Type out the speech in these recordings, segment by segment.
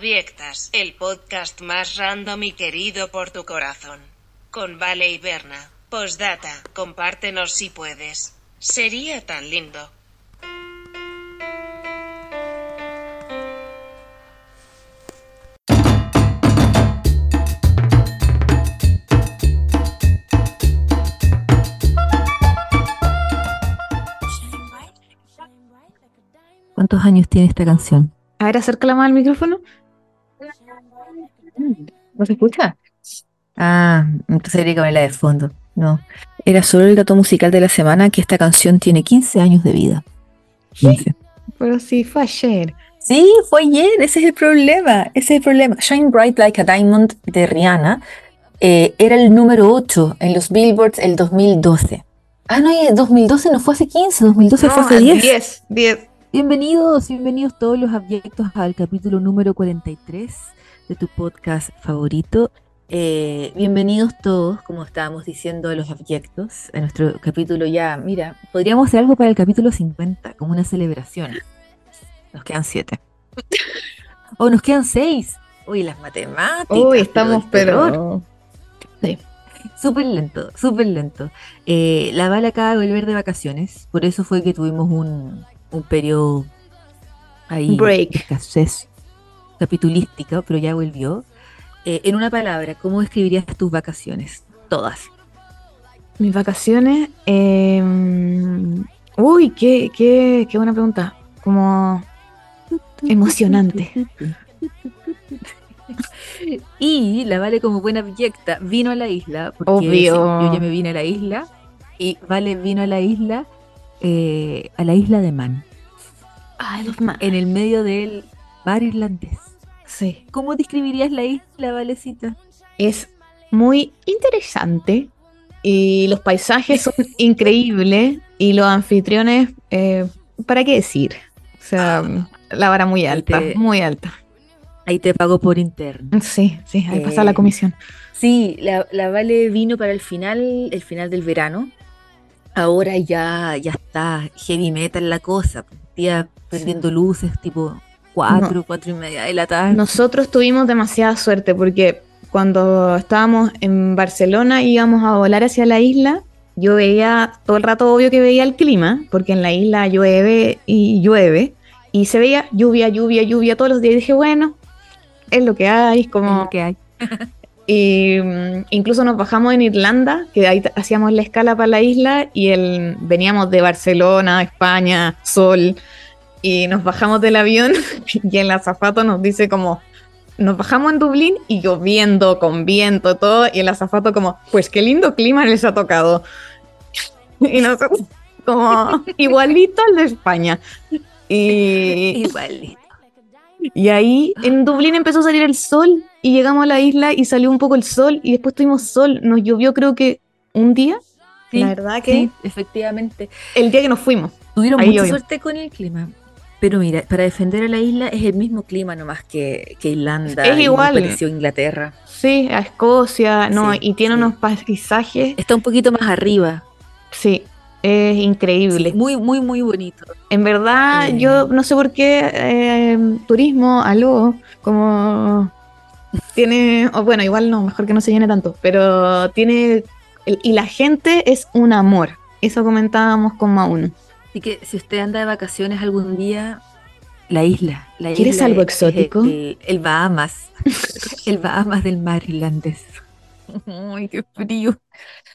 Abyectas, el podcast más random y querido por tu corazón. Con Vale y Berna. Postdata, compártenos si puedes. Sería tan lindo. ¿Cuántos años tiene esta canción? A ver, acércala más al micrófono. ¿No se escucha? Ah, entonces sería que la de fondo. No. Era solo el dato musical de la semana que esta canción tiene 15 años de vida. 15. Pero sí, fue ayer. Sí, fue ayer, ese es el problema. Ese es el problema. Shine Bright Like a Diamond de Rihanna eh, era el número 8 en los Billboards el 2012. Ah, no, el 2012 no fue hace 15, 2012 fue hace 10. 10, 10. Bienvenidos, bienvenidos todos los abyectos al capítulo número 43 de tu podcast favorito. Eh, bienvenidos todos, como estábamos diciendo, a los abyectos, a nuestro capítulo ya. Mira, podríamos hacer algo para el capítulo 50, como una celebración. Nos quedan 7. o nos quedan 6. Uy, las matemáticas. Uy, estamos, pero. Sí. Súper lento, súper lento. Eh, la bala acaba de volver de vacaciones, por eso fue que tuvimos un, un periodo ahí Break. de escasez capitulística, pero ya volvió. Eh, en una palabra, ¿cómo describirías tus vacaciones? Todas. Mis vacaciones. eh, Uy, qué, qué, qué buena pregunta. Como emocionante. Y la Vale como buena abyecta vino a la isla, porque Obvio. yo ya me vine a la isla, y Vale vino a la isla, eh, a la isla de Man, los más. en el medio del mar irlandés. Sí. ¿Cómo describirías la isla, Valecita? Es muy interesante. Y los paisajes son increíbles. Y los anfitriones, eh, ¿para qué decir? O sea, la vara muy alta, te- muy alta. Ahí te pago por interno. Sí, sí, ahí Eh, pasa la comisión. Sí, la, la Vale vino para el final, el final del verano. Ahora ya, ya está heavy metal la cosa. Día perdiendo luces, tipo cuatro, cuatro y media de la tarde. Nosotros tuvimos demasiada suerte porque cuando estábamos en Barcelona íbamos a volar hacia la isla, yo veía todo el rato obvio que veía el clima, porque en la isla llueve y llueve, y se veía lluvia, lluvia, lluvia todos los días. Y dije, bueno, es lo que hay, Es como... lo que hay. Y mm, incluso nos bajamos en Irlanda, que ahí hacíamos la escala para la isla, y el, veníamos de Barcelona, España, sol, y nos bajamos del avión, y el azafato nos dice como, nos bajamos en Dublín y lloviendo, con viento, todo, y el azafato como, pues qué lindo clima les ha tocado. Y nosotros como, igualito al de España. Y, Igual. y ahí en Dublín empezó a salir el sol y llegamos a la isla y salió un poco el sol y después tuvimos sol. Nos llovió creo que un día. Sí, la verdad que Sí, efectivamente. el día que nos fuimos. Tuvieron mucha llovió. suerte con el clima. Pero mira, para defender a la isla es el mismo clima nomás que, que Irlanda. Es igual. parecido a Inglaterra. Sí, a Escocia, no, Sí, y tiene sí. unos paisajes. Está un poquito más arriba. Sí, es increíble. Muy, muy, muy bonito. En verdad, Eh. yo no sé por qué eh, turismo, algo, como tiene, o bueno, igual no, mejor que no se llene tanto, pero tiene, y la gente es un amor. Eso comentábamos con Maun. Así que si usted anda de vacaciones algún día, la isla. La ¿Quieres isla algo es- exótico? El, el Bahamas. el Bahamas del mar irlandés. Ay, qué frío.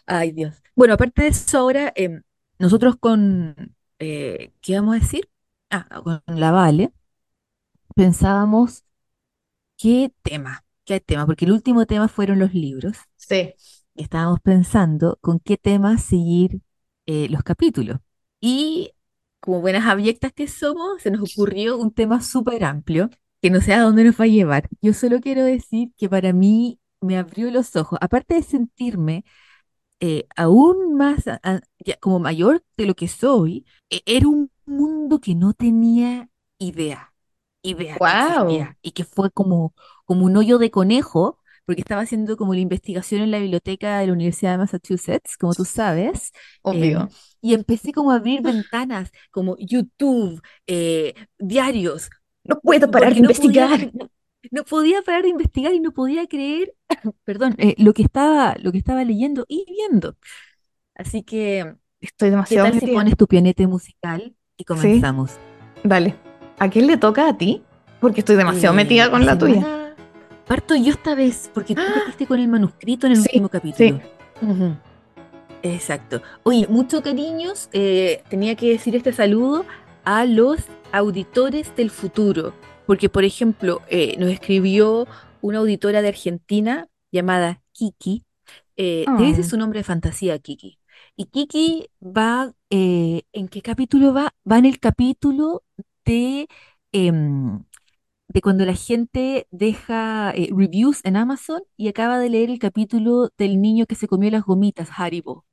Ay, Dios. Bueno, aparte de eso, ahora em, nosotros con, eh, ¿qué vamos a decir? Ah, con la Vale, pensábamos qué tema, qué tema, porque el último tema fueron los libros. Sí. y estábamos pensando con qué tema seguir eh, los capítulos. Y como buenas abyectas que somos, se nos ocurrió un tema súper amplio que no sé a dónde nos va a llevar. Yo solo quiero decir que para mí me abrió los ojos, aparte de sentirme eh, aún más a- a- ya como mayor de lo que soy, e- era un mundo que no tenía idea, idea existía, y que fue como, como un hoyo de conejo, porque estaba haciendo como la investigación en la biblioteca de la Universidad de Massachusetts, como tú sabes, Obvio. Em, y empecé como a abrir ventanas, como YouTube, eh, diarios, no puedo parar de podía- investigar. no podía parar de investigar y no podía creer, perdón, eh, lo que estaba, lo que estaba leyendo y viendo. Así que, Estoy ¿qué demasiado tal si pones tu pionete musical y comenzamos? Dale. ¿A quién le toca a ti? Porque estoy demasiado Eh, metida con la tuya. Parto yo esta vez, porque tú Ah. partiste con el manuscrito en el Sí, último capítulo. sí. Ujú. Exacto. Oye, muchos cariños. eh, tenía que decir este saludo a los auditores del futuro. Porque, por ejemplo, eh, nos escribió una auditora de Argentina llamada Kiki. Eh, debe ser su nombre de fantasía, Kiki. Y Kiki va, eh, ¿en qué capítulo va? Va en el capítulo de, em, de cuando la gente deja eh, reviews en Amazon y acaba de leer el capítulo del niño que se comió las gomitas, Haribo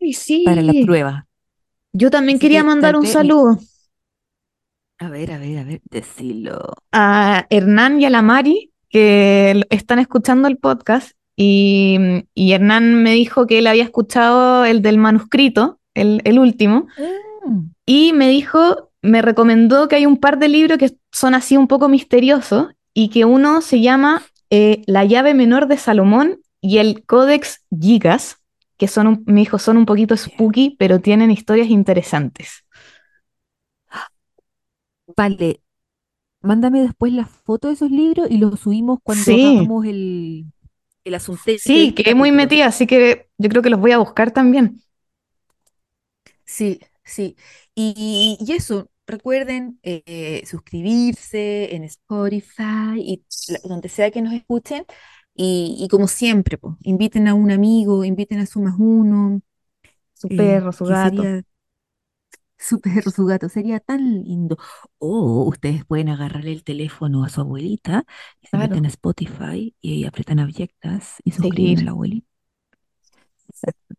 Ay, sí. para la prueba. Yo también Así quería que mandar un saludo A ver, a ver, a ver, decilo. a Hernán y a la Mari, que están escuchando el podcast. Y, y Hernán me dijo que él había escuchado el del manuscrito, el, el último. Mm, Y me dijo, me recomendó que hay un par de libros que son así un poco misteriosos y que uno se llama eh, La llave menor de Salomón y el Codex Gigas, que son, un- me dijo, son un poquito spooky, pero tienen historias interesantes. Vale, mándame después la foto de esos libros y los subimos cuando Sí. hagamos el, el asunto. Sí, quedé muy metida, así que yo creo que los voy a buscar también. Sí, sí. Y, y eso, recuerden eh, suscribirse en Spotify y donde sea que nos escuchen. Y, y como siempre, po, inviten a un amigo, inviten a su más uno. Su eh, perro, su gato. sería su perro, su gato, sería tan lindo. O ustedes pueden agarrarle el teléfono a su abuelita y se Claro. meten a Spotify y apretan abyectas y suscriben a la abuelita. Exacto.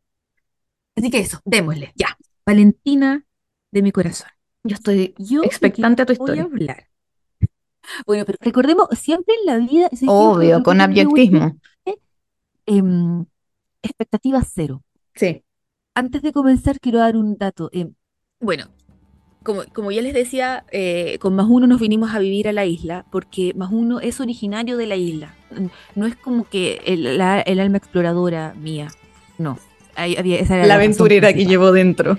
Así que eso, démosle, ya. Valentina de mi corazón. Yo estoy Yo expectante a tu voy a historia. hablar. Bueno, pero recordemos, siempre en la vida, Obvio, con abyectismo. em, expectativa cero. Sí. Antes de comenzar, quiero dar un dato. Eh, bueno, como, como ya les decía, eh, con más uno nos vinimos a vivir a la isla, porque más uno es originario de la isla. No es como que el, la- el alma exploradora mía. No. Ahí había- esa era La razón aventurera que llevo dentro.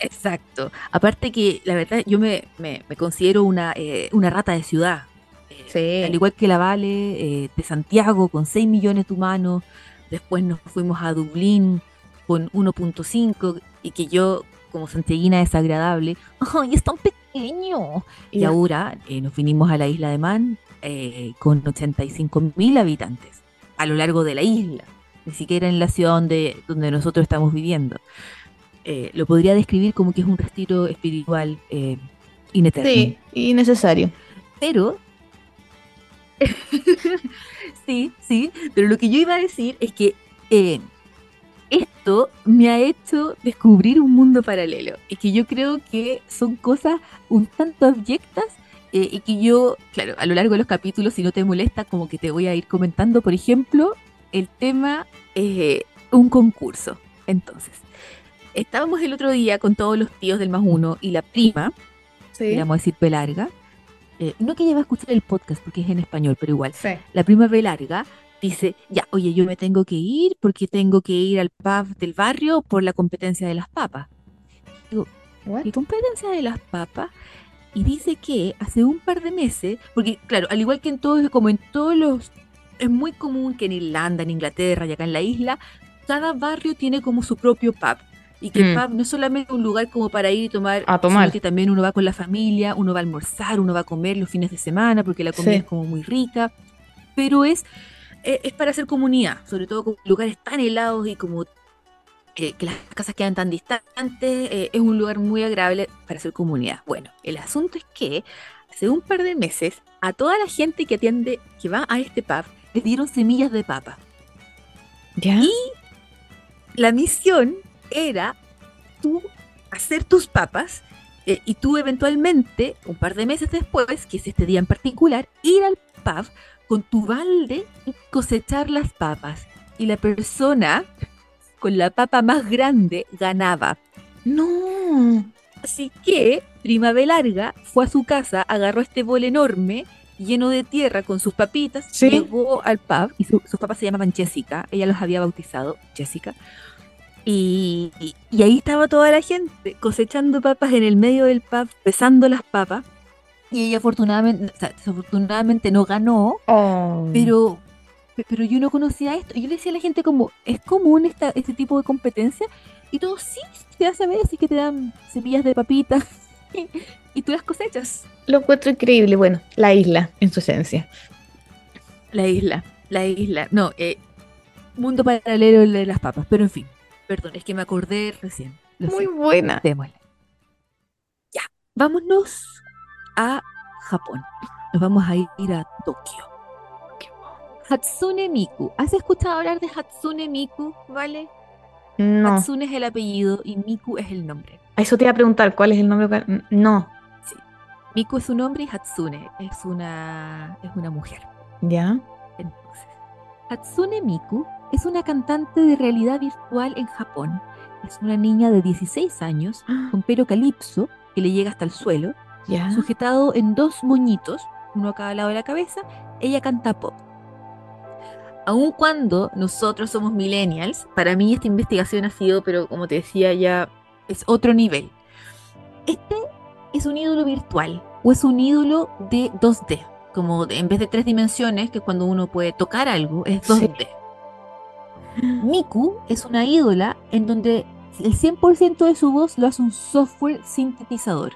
Exacto. Aparte que, la verdad, yo me, me- me considero una, eh, una rata de ciudad. Eh, Sí. Al igual que la Vale, eh, de Santiago, con 6 millones de humanos. Después nos fuimos a Dublín con 1.5 y que yo, como santiaguina desagradable, ¡ay, es tan pequeño! Y, Y ahora eh, nos vinimos a la isla de Man eh, con 85 mil habitantes a lo largo de la isla, ni siquiera en la ciudad donde, donde nosotros estamos viviendo. Eh, lo podría describir como que es un retiro espiritual eh, ineterno. Sí, innecesario. Pero. sí, sí. Pero lo que yo iba a decir es que eh, esto me ha hecho descubrir un mundo paralelo. Es que yo creo que son cosas un tanto abyectas eh, y que yo, claro, a lo largo de los capítulos, si no te molesta, como que te voy a ir comentando, por ejemplo, el tema eh, un concurso. Entonces, estábamos el otro día con todos los tíos del más uno y la prima, Sí. a decir P larga. Eh, no que ella va a escuchar el podcast porque es en español, pero igual. Sí. La prima P larga dice, ya, oye, yo me tengo que ir porque tengo que ir al pub del barrio por la competencia de las papas. What? ¿Qué competencia de las papas? Y dice que hace un par de meses, porque claro, al igual que en todos, como en todos los, es muy común que en Irlanda, en Inglaterra y acá en la isla, cada barrio tiene como su propio pub. Y que el Mm. pub no es solamente un lugar como para ir y tomar, A tomar. sino que también uno va con la familia, uno va a almorzar, uno va a comer los fines de semana, porque la comida Sí. es como muy rica. Pero es, eh, es para hacer comunidad, sobre todo con lugares tan helados y como eh, que las casas quedan tan distantes, eh, es un lugar muy agradable para hacer comunidad. Bueno, el asunto es que hace un par de meses a toda la gente que atiende, que va a este pub, les dieron semillas de papa. ¿Ya? La misión era tú hacer tus papas eh, y tú eventualmente, un par de meses después, que es este día en particular, ir al pub con tu balde y cosechar las papas. Y la persona con la papa más grande ganaba. No. Así que Prima B Larga fue a su casa, agarró este bol enorme lleno de tierra con sus papitas, Sí. llegó al pub y su- sus papas se llamaban Jessica, ella los había bautizado, Jessica. Y, y- y ahí estaba toda la gente cosechando papas en el medio del pub, pesando las papas. Y ella afortunadamente, o sea, desafortunadamente no ganó, Oh. pero, pe- pero yo no conocía esto. Y yo le decía a la gente como, ¿es común esta, este tipo de competencia? Y todos, sí, se hace a veces que te dan semillas de papita y tú las cosechas. Lo encuentro increíble. Bueno, la isla, en su esencia. La isla, la isla. No, eh, mundo paralelo el de las papas. Pero en fin, perdón, es que me acordé recién. Lo Muy sé, buena. démosle. Ya, vámonos a Japón. Nos vamos a ir a Tokio. Hatsune Miku. ¿Has escuchado hablar de Hatsune Miku? ¿Vale? No. Hatsune es el apellido y Miku es el nombre. A Eso te iba a preguntar, ¿cuál es el nombre? No. Miku es su nombre y Hatsune es una, es una mujer. ¿Ya? Entonces, Hatsune Miku es una cantante de realidad virtual en Japón. Es una niña de 16 años con pelo calipso que le llega hasta el suelo, sujetado en dos moñitos, uno a cada lado de la cabeza. Ella canta pop. Aun cuando nosotros somos millennials, para mí esta investigación ha sido, pero como te decía ya, es otro nivel. Este es un ídolo virtual o es un ídolo de 2D, como de- en vez de tres dimensiones, que es cuando uno puede tocar algo, es Sí. 2D. Miku es una ídola en donde el 100% de su voz lo hace un software sintetizador.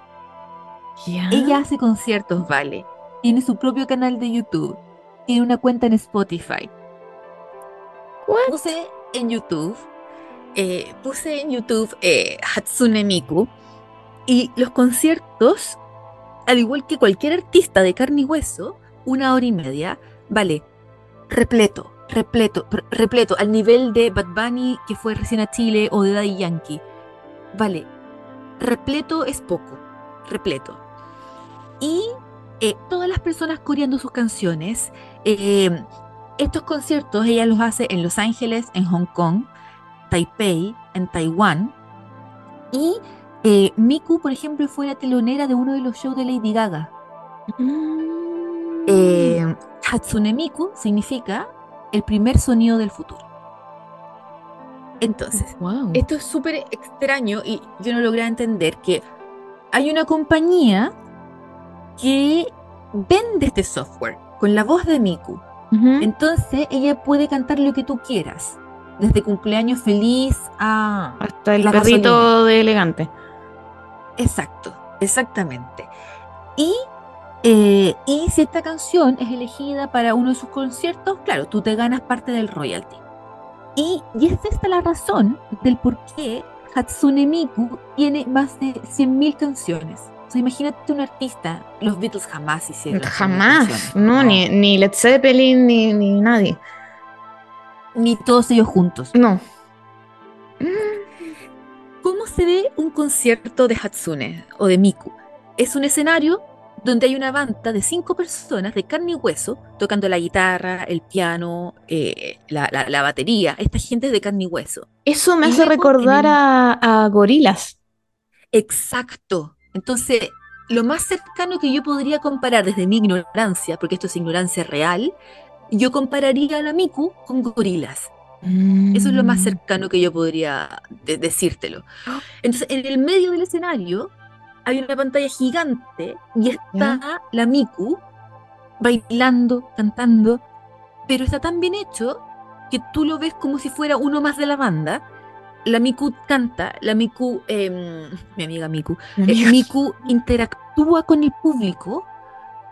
Ella hace conciertos, vale. Tiene su propio canal de YouTube. Tiene una cuenta en Spotify. What? Puse en YouTube, eh, puse en YouTube eh, Hatsune Miku y los conciertos, al igual que cualquier artista de carne y hueso, una hora y media, vale, repleto, repleto, repleto, al nivel de Bad Bunny que fue recién a Chile o de Daddy Yankee. Vale, repleto es poco, repleto. Y eh, todas las personas coreando sus canciones. eh, estos conciertos ella los hace en Los Ángeles, en Hong Kong, Taipei, en Taiwán. Y eh, Miku, por ejemplo, fue la telonera de uno de los shows de Lady Gaga. Mm. Hatsune Miku significa el primer sonido del futuro. Entonces, Wow. esto es súper extraño y yo no logré entender que hay una compañía que vende este software con la voz de Miku. Entonces ella puede cantar lo que tú quieras, desde cumpleaños feliz a... Hasta el perrito gasolina. de elegante. Exacto, exactamente. Y, eh, y si esta canción es elegida para uno de sus conciertos, claro, tú te ganas parte del royalty. Y, y es esta la razón del por qué Hatsune Miku tiene más de 100.000 canciones. O sea, imagínate un artista, los Beatles jamás hicieron 100.000 Jamás. canciones, No, Ni, ni Led Zeppelin, ni, ni nadie. Ni todos ellos juntos. No. ¿Cómo se ve un concierto de Hatsune o de Miku? Es un escenario donde hay una banda de cinco personas de carne y hueso tocando la guitarra, el piano, eh, la, la- la batería. Esta gente es de carne y hueso. Eso me Y hace recordar el- a, a gorilas. Exacto. Entonces, lo más cercano que yo podría comparar desde mi ignorancia, porque esto es ignorancia real, yo compararía a la Miku con gorilas. Eso es lo más Mm. cercano que yo podría de- decírtelo. Entonces, en el medio del escenario hay una pantalla gigante y está la Miku bailando, cantando, pero está tan bien hecho que tú lo ves como si fuera uno más de la banda. La Miku canta, la Miku, em, mi amiga Miku, Mi eh, amiga. Miku interactúa con el público.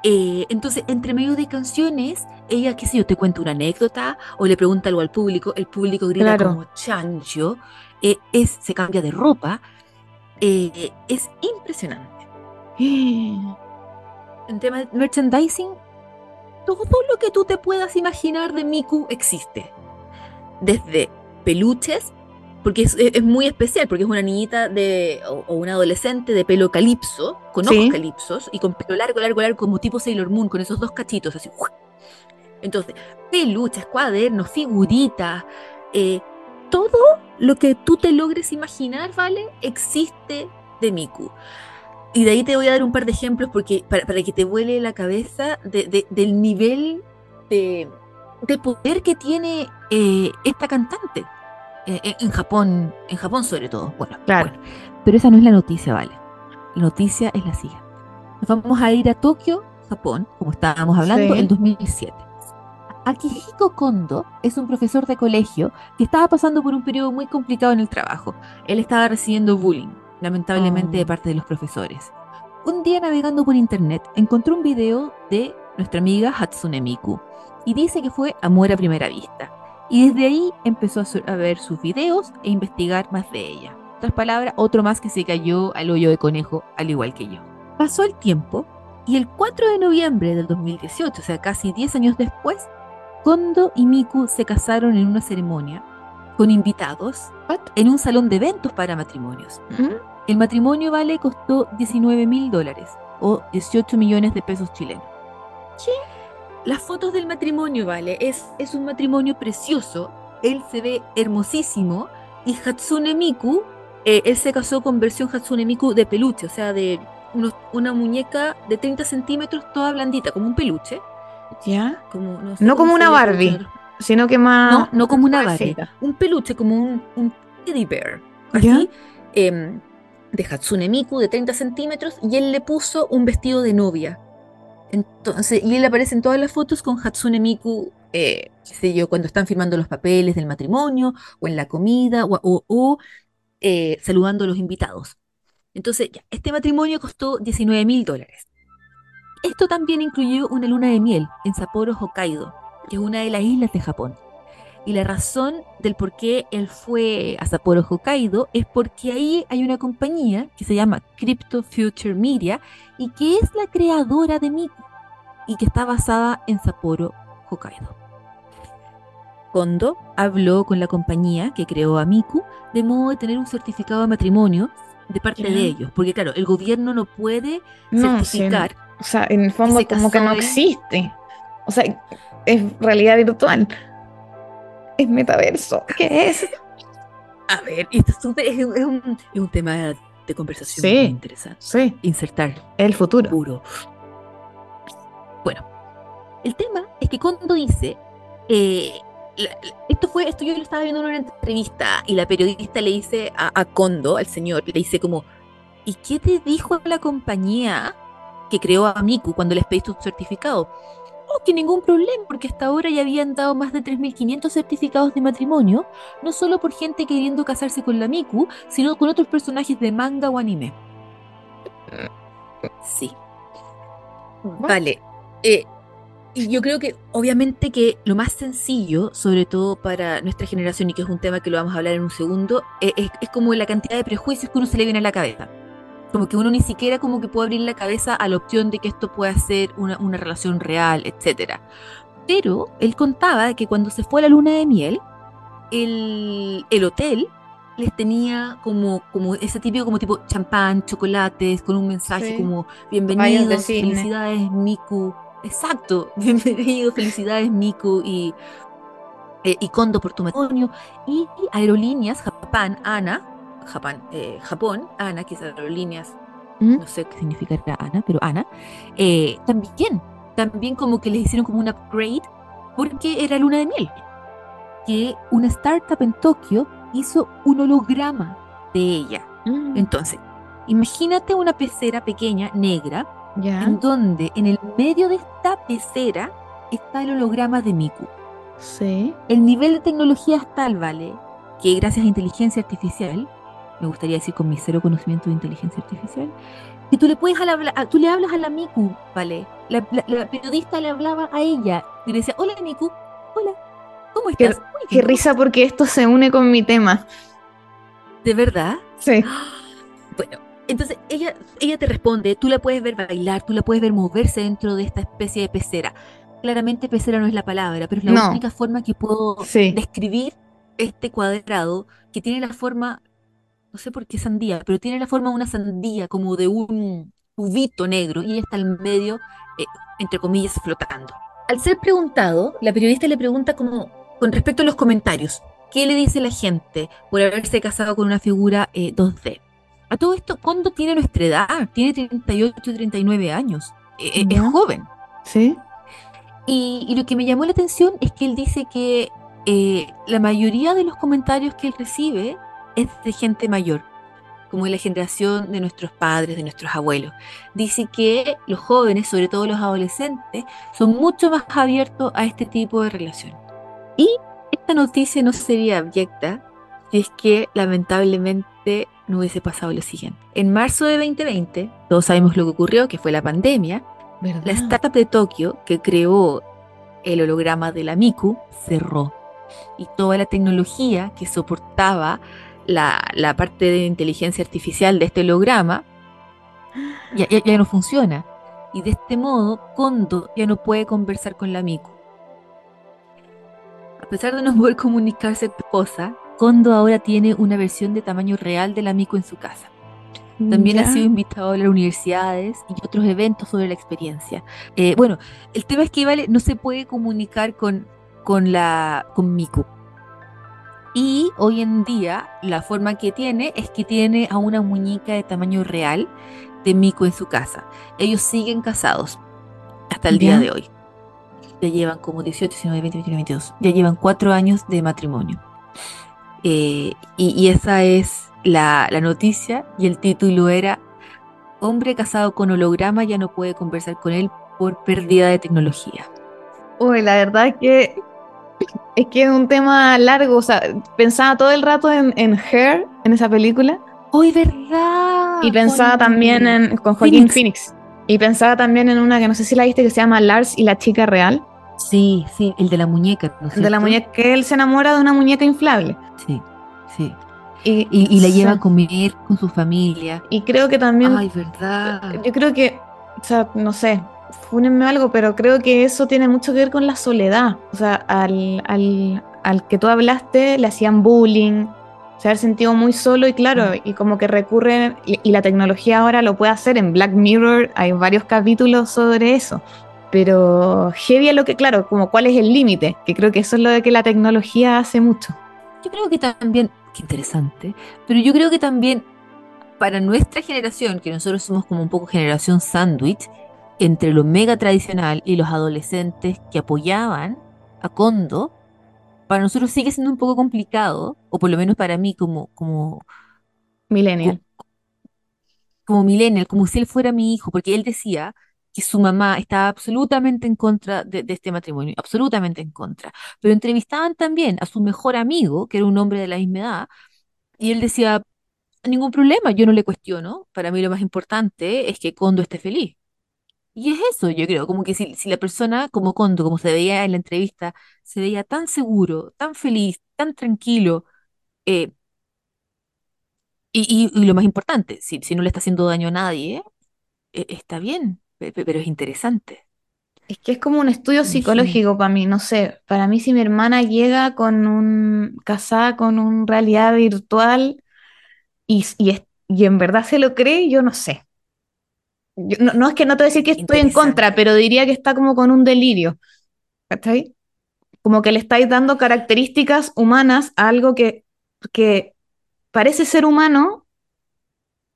eh, entonces, entre medio de canciones, ella, qué sé yo, te cuenta una anécdota o le pregunta algo al público, el público grita Claro. como chancho, eh, es, se cambia de ropa. Eh, es impresionante. En tema de merchandising, todo lo que tú te puedas imaginar de Miku existe. Desde peluches, porque es, es muy especial, porque es una niñita de, o, o una adolescente de pelo calipso, con Sí. ojos calipsos y con pelo largo, largo, largo, como tipo Sailor Moon, con esos dos cachitos así. Entonces, peluches, cuadernos, figuritas, eh, todo lo que tú te logres imaginar, ¿vale? Existe de Miku. y de ahí te voy a dar un par de ejemplos porque para, para que te vuele la cabeza de- de- del nivel de, de poder que tiene eh, esta cantante. Eh, en- en Japón, en Japón sobre todo. Bueno, Claro. bueno. Pero esa no es la noticia, vale. La noticia es la siguiente. Nos vamos a ir a Tokio, Japón, como estábamos hablando, Sí. en 2007. Akihiko Kondo es un profesor de colegio que estaba pasando por un periodo muy complicado en el trabajo. Él estaba recibiendo bullying, lamentablemente, Oh. de parte de los profesores. Un día navegando por internet encontró un video de nuestra amiga Hatsune Miku y dice que fue amor a primera vista. Y desde ahí empezó a, su- a ver sus videos e investigar más de ella. Otras palabras, otro más que se cayó al hoyo de conejo, al igual que yo. Pasó el tiempo y el 4 de noviembre del 2018, o sea, casi 10 años después, Kondo y Miku se casaron en una ceremonia con invitados What? en un salón de eventos para matrimonios. ¿Mm? El matrimonio vale costó 19 mil dólares o 18 millones de pesos chilenos. Las fotos del matrimonio, vale, es, es un matrimonio precioso. Él se ve hermosísimo y Hatsune Miku, eh, él se casó con versión Hatsune Miku de peluche, o sea, de unos- una muñeca de 30 centímetros, toda blandita, como un peluche. ¿Ya? Como, no sé No cómo como una Barbie. Sino que más. No, no como una Barbie. Un peluche, como un, un teddy bear. Así, em, de Hatsune Miku de 30 centímetros, y él le puso un vestido de novia. Entonces, y él aparece en todas las fotos con Hatsune Miku, eh, qué sé yo, cuando están firmando los papeles del matrimonio, o en la comida, o, o- o, eh, saludando a los invitados. Entonces, ya, este matrimonio costó 19 mil dólares. Esto también incluyó una luna de miel en Sapporo, Hokkaido, que es una de las islas de Japón. Y la razón del por qué él fue a Sapporo, Hokkaido, es porque ahí hay una compañía que se llama Crypto Future Media y que es la creadora de Miku y que está basada en Sapporo, Hokkaido. Kondo habló con la compañía que creó a Miku de modo de tener un certificado de matrimonio de parte Ya. de ellos, porque claro, el gobierno no puede No, sí, certificar o sea, en el fondo como que no existe. O sea, es realidad virtual. Es metaverso. ¿Qué es? A ver, y esto es, un, es un- es un tema de conversación Sí. muy interesante. Sí, Insertar el futuro. puro. Bueno, el tema es que Kondo dice, eh, la- la- esto fue, esto yo lo estaba viendo en una entrevista y la periodista le dice a, a Kondo, al señor, le dice como, ¿y qué te dijo la compañía que creó a Miku cuando les pediste un certificado? Oh, que ningún problema, porque hasta ahora ya habían dado más de 3.500 certificados de matrimonio, no solo por gente queriendo casarse con la Miku, sino con otros personajes de manga o anime. Sí. Vale. eh, y yo creo que obviamente que lo más sencillo, sobre todo para nuestra generación, y que es un tema que lo vamos a hablar en un segundo, eh, es, es como la cantidad de prejuicios que uno se le viene a la cabeza. Como que uno ni siquiera como que puede abrir la cabeza a la opción de que esto pueda ser una, una relación real, etcétera. Pero él contaba que cuando se fue a la luna de miel, el, el hotel les tenía como, como ese típico como tipo champán, chocolates, con un mensaje Sí. como bienvenidos, felicidades Miku. Exacto, bienvenidos, felicidades Miku y, eh, y Kondo por tu matrimonio. Y aerolíneas, Japán, ANA, Japán, eh, Japón, ANA, que es aerolíneas ¿Mm? no sé qué significará Ana, pero Ana, eh, también, también como que les hicieron como un upgrade porque era luna de miel. Que una startup en Tokio hizo un holograma de ella. Mm, Entonces, imagínate una pecera pequeña, negra, Ya. en donde en el medio de esta pecera está el holograma de Miku. Sí. El nivel de tecnología es tal, ¿vale? Que gracias a inteligencia artificial, me gustaría decir con mi cero conocimiento de inteligencia artificial, que tú le puedes hablar, a- tú le hablas a la Miku, ¿vale? La, la- la periodista le hablaba a ella y le decía, hola Miku, hola, ¿cómo Qué- estás? Qué risa porque esto se une con mi tema. ¿De verdad? Sí. Bueno, entonces ella, ella te responde, tú la puedes ver bailar, tú la puedes ver moverse dentro de esta especie de pecera. Claramente pecera no es la palabra, pero es la No. única forma que puedo Sí. describir este cuadrado que tiene la forma, no sé por qué sandía, pero tiene la forma de una sandía, como de un cubito negro, y ella está al medio, eh, entre comillas, flotando. Al ser preguntado, la periodista le pregunta como con respecto a los comentarios, ¿qué le dice la gente por haberse casado con una figura eh, 2D? A todo esto, Kondo tiene nuestra edad, tiene 38, 39 años, e- e- es joven. Sí. Y, y lo que me llamó la atención es que él dice que eh, la mayoría de los comentarios que él recibe es de gente mayor, como de la generación de nuestros padres, de nuestros abuelos. Dice que los jóvenes, sobre todo los adolescentes, son mucho más abiertos a este tipo de relación. Y esta noticia no sería abyecta si es que lamentablemente no hubiese pasado lo siguiente. En marzo de 2020, todos sabemos lo que ocurrió, que fue la pandemia, ¿Verdad? la startup de Tokio que creó el holograma de la Miku cerró y toda la tecnología que soportaba la, la parte de inteligencia artificial de este holograma ya, ya- ya no funciona. Y de este modo, Kondo ya no puede conversar con la Miku. A pesar de no poder comunicarse con esposa, Kondo ahora tiene una versión de tamaño real de la Miku en su casa. También ha Ya. sido invitado a las universidades y otros eventos sobre la experiencia. Eh, bueno, el tema es que Vale no se puede comunicar con, con la con Miku. Y hoy en día la forma que tiene es que tiene a una muñeca de tamaño real de Miku en su casa. Ellos siguen casados hasta el día de hoy. Ya llevan como 18, 19, 20, 21, 22. Ya llevan cuatro años de matrimonio. Eh, y, y esa es la, la noticia y el título era Hombre casado con holograma ya no puede conversar con él por pérdida de tecnología. Uy, la verdad que es que es un tema largo. O sea, pensaba todo el rato en, en Her, en esa película. ¡Hoy, verdad! Y pensaba también en, con Joaquín Phoenix. Phoenix. Y pensaba también en una que no sé si la viste que se llama Lars y la chica real. Sí, sí, el de la muñeca. ¿no es De la muñeca, que él se enamora de una muñeca inflable. Sí, sí. Y, Y, y la lleva a comer con su familia. Y creo que también Ay, verdad. Yo creo que, o sea, no sé, fúnenme algo, pero creo que eso tiene mucho que ver con la soledad. O sea, al, al, al que tú hablaste le hacían bullying, se ha sentido muy solo y claro, Mm. y como que recurren, y, y la tecnología ahora lo puede hacer. En Black Mirror hay varios capítulos sobre eso. Pero heavy es lo que, claro, como cuál es el límite, que creo que eso es lo de que la tecnología hace mucho. Yo creo que también, qué interesante, pero yo creo que también para nuestra generación, que nosotros somos como un poco generación sándwich, entre lo mega tradicional y los adolescentes que apoyaban a Kondo, para nosotros sigue siendo un poco complicado, o por lo menos para mí como, como, Millennial. como millennial, como si él fuera mi hijo, porque él decía que su mamá estaba absolutamente en contra de, de este matrimonio, absolutamente en contra. Pero entrevistaban también a su mejor amigo, que era un hombre de la misma edad, y él decía, ningún problema, yo no le cuestiono, para mí lo más importante es que Kondo esté feliz. Y es eso, yo creo, como que si, si la persona como Kondo, como se veía en la entrevista, se veía tan seguro, tan feliz, tan tranquilo, eh, y, y- y lo más importante, si, si no le está haciendo daño a nadie, eh, está bien, pe- pe- pero es interesante. Es que es como un estudio psicológico para mí, no sé, para mí si mi hermana llega con un, casada con un realidad virtual y, y, es- y en verdad se lo cree, yo no sé. Yo- no, no es que no te voy a decir que estoy en contra, pero diría que está como con un delirio, ¿cachai? Como que le estáis dando características humanas a algo que, que parece ser humano,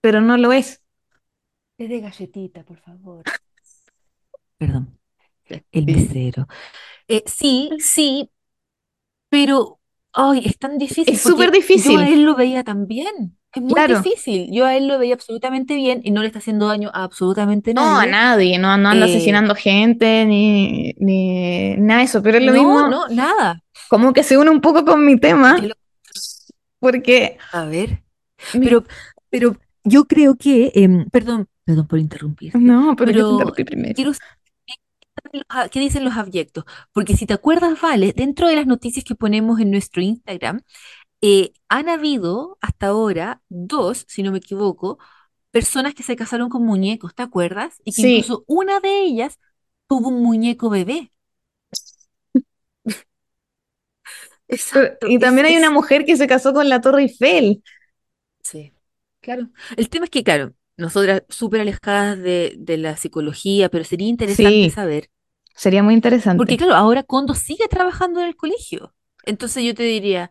pero no lo es. Es de galletita, por favor. Perdón, el mesero. Eh, sí, sí, pero ay, es tan difícil Es súper difícil. Yo a él lo veía también. Es muy Claro. difícil. Yo a él lo veía absolutamente bien y no le está haciendo daño a absolutamente No, a nadie. nadie, no, no anda Eh, asesinando gente ni, ni nada de eso, pero es lo No, mismo, no, nada. como que se une un poco con mi tema, lo- porque A ver, mi- pero, pero yo creo que, em, perdón, perdón por interrumpir. no, pero yo te primero. quiero saber qué dicen los abyectos, porque si te acuerdas, Vale, dentro de las noticias que ponemos en nuestro Instagram, eh, han habido hasta ahora dos, si no me equivoco, personas que se casaron con muñecos, ¿te acuerdas? Y que Sí. incluso una de ellas tuvo un muñeco bebé. Exacto. y es- también hay una mujer que se casó con la Torre Eiffel. Sí, claro. El tema es que, claro, nosotras súper alejadas de, de la psicología, pero sería interesante Sí. saber. Sería muy interesante. Porque, claro, ahora Kondo sigue trabajando en el colegio. Entonces yo te diría,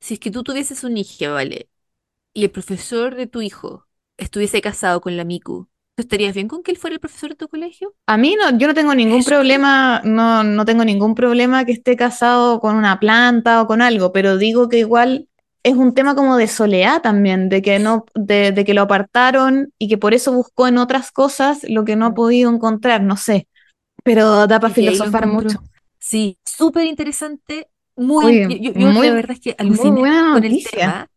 si es que tú tuvieses un hijo, ¿vale? Y el profesor de tu hijo estuviese casado con la Miku, ¿tú estarías bien con que él fuera el profesor de tu colegio? A mí no, yo no tengo ningún Eso. problema, no, no tengo ningún problema que esté casado con una planta o con algo, pero digo que igual es un tema como de soledad también, de que no, de, de que lo apartaron y que por eso buscó en otras cosas lo que no ha podido encontrar, no sé. Pero da para Es que ahí lo filosofar mucho. Sí, súper interesante. Muy, Oye, yo, muy- la verdad es que aluciné con el tema.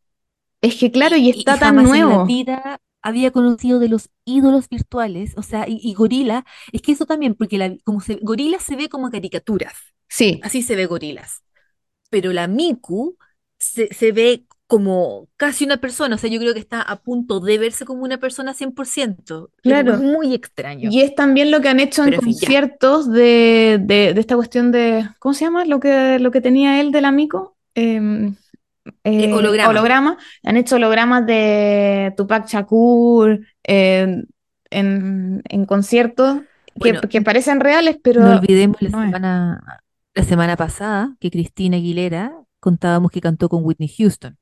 Es que claro, y está tan en la nuevo. vida había conocido de los ídolos virtuales, o sea, y, y Gorila, es que eso también, porque la, como se, Gorila se ve como caricaturas, Sí, así se ve Gorilas, pero la Miku se, se ve como casi una persona, o sea, yo creo que está a punto de verse como una persona 100%, es Claro. muy extraño. y es también lo que han hecho en Pero conciertos de, de, de esta cuestión de, ¿cómo se llama? Lo que, lo que tenía él del amigo. Em, eh, holograma. holograma. Han hecho hologramas de Tupac Shakur eh, en, en conciertos que, Bueno, que parecen reales, pero No olvidemos la no es. semana, la semana pasada que Cristina Aguilera contábamos que cantó con Whitney Houston.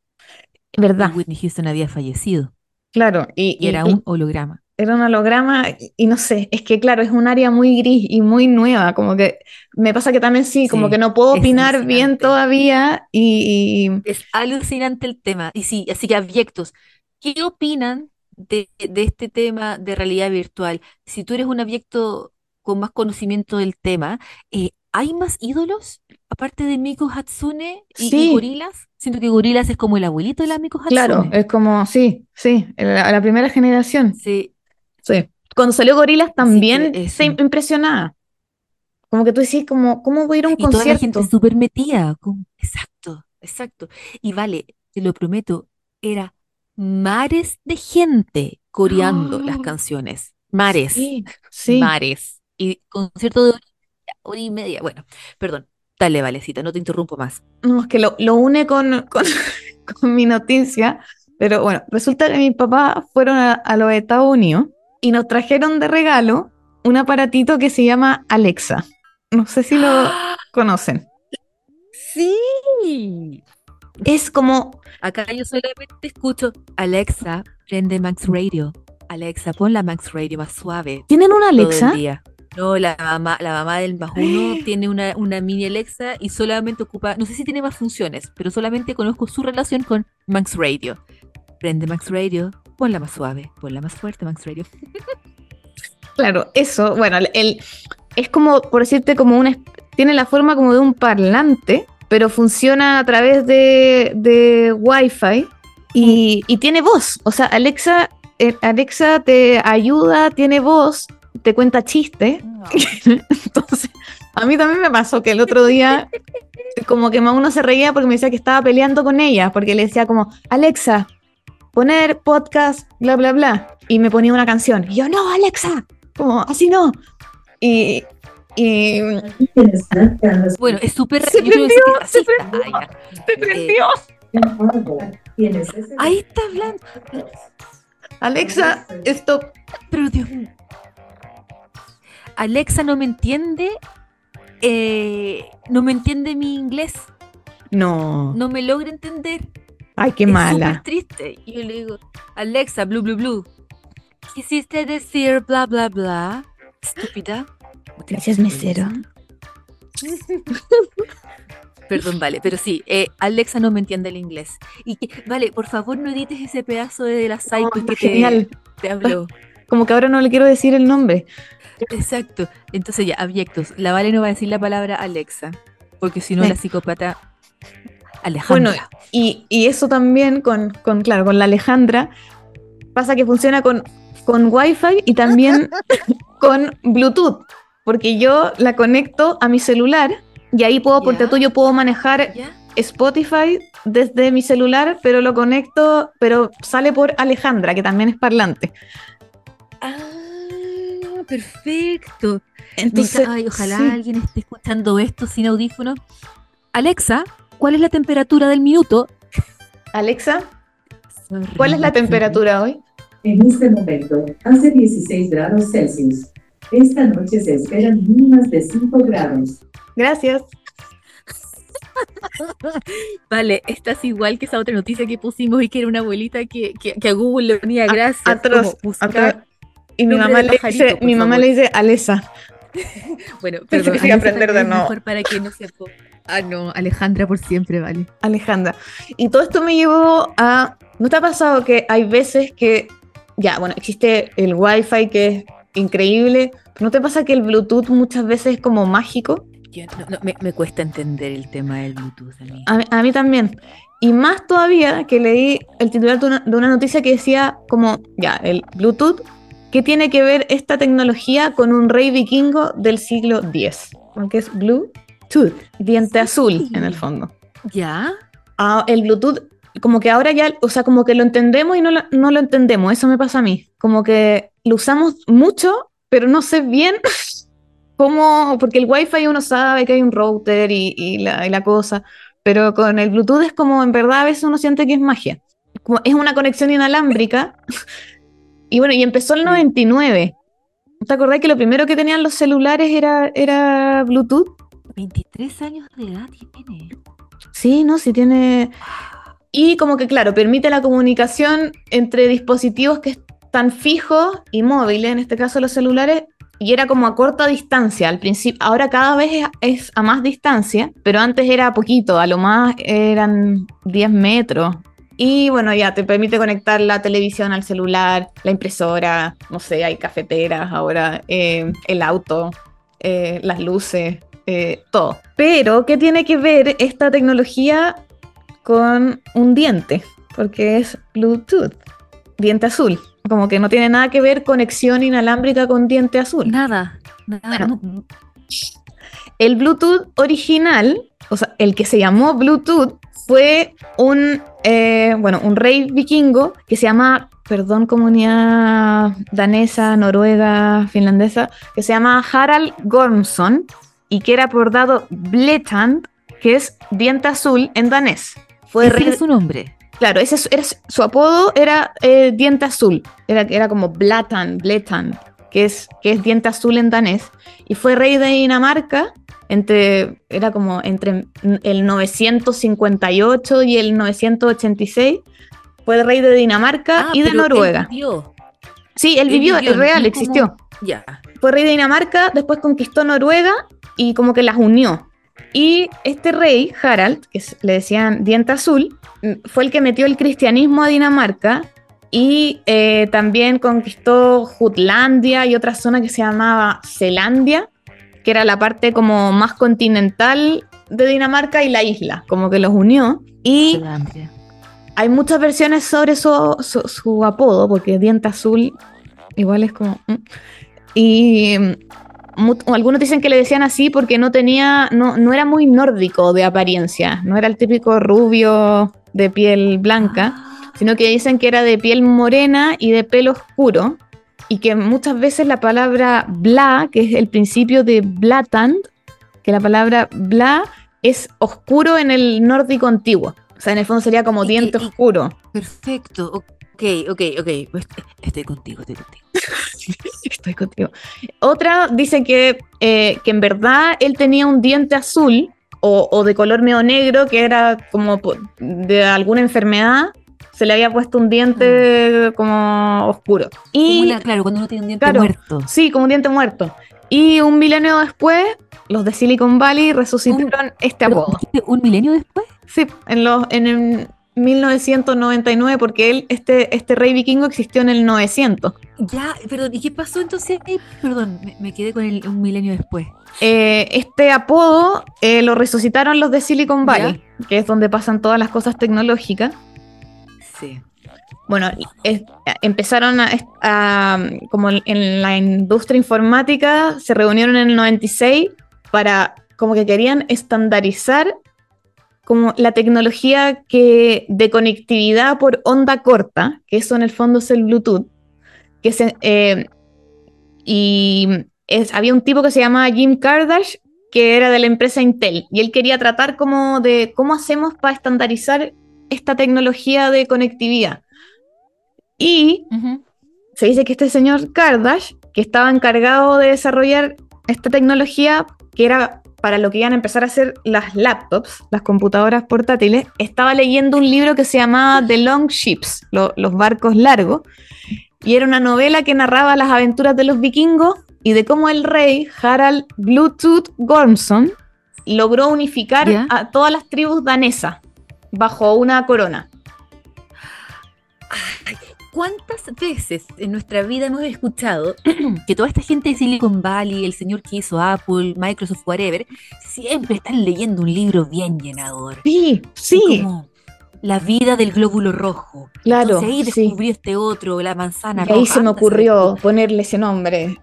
Y verdad, Whitney Houston había fallecido claro. Y, y era y- un holograma. Era un holograma y, y no sé, es que claro, es un área muy gris y muy nueva, como que me pasa que también sí, como que no puedo opinar bien todavía y, y- Es alucinante el tema. Y sí, así que abyectos, ¿qué opinan de, de este tema de realidad virtual? Si tú eres un abyecto con más conocimiento del tema, eh, ¿hay más ídolos aparte de Miku Hatsune y. Gorilas? Siento que Gorilas es como el abuelito de la Miku Hatsune. claro, es como, sí, sí, la, la primera generación, Sí, sí. Cuando salió Gorilas también se impresionaba, como que tú decís, como, ¿cómo voy a ir a un Y toda la gente concierto? súper metida. Exacto, exacto. Y vale, te lo prometo, era mares de gente coreando las canciones. Mares, Sí, sí. mares. Y concierto de hora y media. Bueno, perdón. Dale, Valecita, no te interrumpo más. No, es que lo, lo une con, con, con mi noticia, pero bueno, resulta que mis papás fueron a, a los Estados Unidos y nos trajeron de regalo un aparatito que se llama Alexa. No sé si lo conocen. Sí. Es como, Acá yo solamente escucho Alexa, prende Max Radio. Alexa, pon la Max Radio más suave. ¿tienen una todo el Alexa? día. No, la mamá, la mamá del más uno tiene una, una mini Alexa y solamente ocupa, no sé si tiene más funciones, pero solamente conozco su relación con Max Radio. Prende Max Radio, ponla más suave, ponla más fuerte, Max Radio. Claro, eso, bueno, el, es como, por decirte, como una, tiene la forma como de un parlante, pero funciona a través de, de Wi-Fi y, y tiene voz. O sea, Alexa, eh, Alexa te ayuda, tiene voz, te cuenta chistes. Entonces, a mí también me pasó que el otro día, como que más uno se reía porque me decía que estaba peleando con ella, porque le decía como, Alexa, poner podcast, bla, bla, bla. Y me ponía una canción. Y yo, no, Alexa, como, así no. Y, y Bueno, es súper. Se prendió, se prendió. Se prendió. Ahí está hablando. Alexa, stop. Pero Dios mío. Alexa no me entiende. eh, no me entiende mi inglés. No. No me logra entender. Ay, qué es mala. triste. Y yo le digo, Alexa, blu, blu, blu. Quisiste decir bla, bla, bla. Estúpida. Gracias, mesero. Perdón, vale, pero sí, eh, Alexa no me entiende el inglés. Y que, vale, por favor no edites ese pedazo de la No, Psycho está que te, te habló. Como que ahora no le quiero decir el nombre. Exacto. Entonces ya, abyectos. La Vale no va a decir la palabra Alexa, porque si no Sí. la psicópata Alejandra. Bueno, y, y eso también con, con, claro, con la Alejandra pasa que funciona con, con Wi-Fi y también con Bluetooth, porque yo la conecto a mi celular y ahí puedo, por tú, yo puedo manejar. Spotify desde mi celular, pero lo conecto, pero sale por Alejandra, que también es parlante. Ah, perfecto. Entonces, Ay, ojalá sí. alguien esté escuchando esto sin audífonos. Alexa, ¿cuál es la temperatura del minuto? Alexa, Sorry, ¿cuál es la temperatura hoy? En este momento, hace 16 grados Celsius. Esta noche se esperan mínimas de 5 grados. Gracias. Vale, esta es igual que esa otra noticia que pusimos y que era una abuelita que, que, que a Google le ponía gracias. atroz, como buscar- atroz. Y mi mamá, le dice, mi mamá favor. le dice Alesa. Bueno, Pensé perdón, que se iba a Alessa aprender de nuevo. mejor para que no se Ah, no, Alejandra por siempre, vale. Alejandra. Y todo esto me llevó a. ¿No te ha pasado que hay veces que. Ya, bueno, existe el Wi-Fi que es increíble. pero ¿No te pasa que el Bluetooth muchas veces es como mágico? Yo no- no, me, me cuesta entender el tema del Bluetooth a mí. A, a mí también. Y más todavía que leí el titular de una, de una noticia que decía como, ya, el Bluetooth, ¿qué tiene que ver esta tecnología con un rey vikingo del siglo X? Porque es Bluetooth, diente azul en el fondo. ¿Ya? Ah, el Bluetooth, como que ahora ya, o sea, como que lo entendemos y no lo, no lo entendemos, eso me pasa a mí. Como que lo usamos mucho, pero no sé bien cómo, porque el Wi-Fi uno sabe que hay un router y, y la, y la cosa, pero con el Bluetooth es como, en verdad, a veces uno siente que es magia. Como es una conexión inalámbrica. Y bueno, y empezó el 99. ¿Te acordás que lo primero que tenían los celulares era, era Bluetooth? 23 años de edad tiene. Sí, no, sí tiene. Y como que, claro, permite la comunicación entre dispositivos que están fijos y móviles, en este caso los celulares, y era como a corta distancia al principio. Ahora cada vez es, es a más distancia, pero antes era poquito, a lo más eran 10 metros. Y bueno, ya te permite conectar la televisión al celular, la impresora, no sé, hay cafeteras ahora, eh, el auto, eh, las luces, eh, todo. Pero, ¿qué tiene que ver esta tecnología con un diente? Porque es Bluetooth, diente azul. Como que no tiene nada que ver conexión inalámbrica con diente azul. Nada. Nada. No- El Bluetooth original, o sea, el que se llamó Bluetooth, fue un, eh, bueno, un rey vikingo que se llama, perdón, comunidad danesa, noruega, finlandesa, que se llama Harald Gormson y que era apodado Bletand, que es diente azul en danés. Fue Ese rey, es su nombre. Claro, ese es- era, su apodo era eh, diente azul. Era, era como Blatan, Bletan, que es, que es diente azul en danés. Y fue rey de Dinamarca entre, era como entre el 958 y el 986. Fue rey de Dinamarca Ah, y de Noruega. vivió. sí, él él vivió, vivió, es real, existió. como- Ya. Fue rey de Dinamarca, después conquistó Noruega y como que las unió. Y este rey, Harald, que le decían Diente Azul, mm, fue el que metió el cristianismo a Dinamarca y eh, también conquistó Jutlandia y otra zona que se llamaba Zelandia, que era la parte como más continental de Dinamarca y la isla, como que los unió. Y hay muchas versiones sobre su, su- su apodo, porque diente azul igual es como... mm. Y mm, algunos dicen que le decían así porque no tenía, no, no era muy nórdico de apariencia, no era el típico rubio de piel blanca, Ah, sino que dicen que era de piel morena y de pelo oscuro, y que muchas veces la palabra bla, que es el principio de blatand, que la palabra bla es oscuro en el nórdico antiguo. O sea, en el fondo sería como diente y- oscuro. Perfecto. Ok, ok, ok. Estoy contigo, estoy contigo. Estoy contigo. Otra dice que, eh, que en verdad él tenía un diente azul o, o de color medio negro, que era como de alguna enfermedad. Se le había puesto un diente como oscuro. Como Y una- claro, cuando uno tiene un diente Claro. muerto. sí, como un diente muerto. Y un milenio después, los de Silicon Valley resucitaron este apodo. ¿dijiste ¿Un milenio después? Sí, en, los, en el 1999, porque él, este, este rey vikingo existió en el 900. Ya, perdón, ¿y qué pasó entonces? perdón, me, me quedé con el, un milenio después. Eh, este apodo eh, lo resucitaron los de Silicon Valley, que es donde pasan todas las cosas tecnológicas. Bueno, empezaron a, como en- la industria informática, se reunieron en el 96 para, como que querían estandarizar como la tecnología que, de conectividad por onda corta, que eso en el fondo es el Bluetooth, eh, y había un tipo que se llamaba Jim Kardashian, que era de la empresa Intel, y él quería tratar como de cómo hacemos para estandarizar esta tecnología de conectividad. Y se dice que este señor Kardashian, que estaba encargado de desarrollar esta tecnología, que era para lo que iban a empezar a hacer las laptops, las computadoras portátiles, estaba leyendo un libro que se llamaba The Long Ships, lo- los barcos largos, y era una novela que narraba las aventuras de los vikingos y de cómo el rey Harald Bluetooth Gormson logró unificar a todas las tribus danesas bajo una corona. ¿Cuántas veces en nuestra vida hemos escuchado que toda esta gente de Silicon Valley, el señor que hizo Apple, Microsoft, whatever, siempre están leyendo un libro bien llenador? Sí, sí, como la vida del glóbulo rojo. claro. Entonces ahí sí. descubrí este otro, la manzana Y ahí roja. se me ocurrió ponerle ese nombre.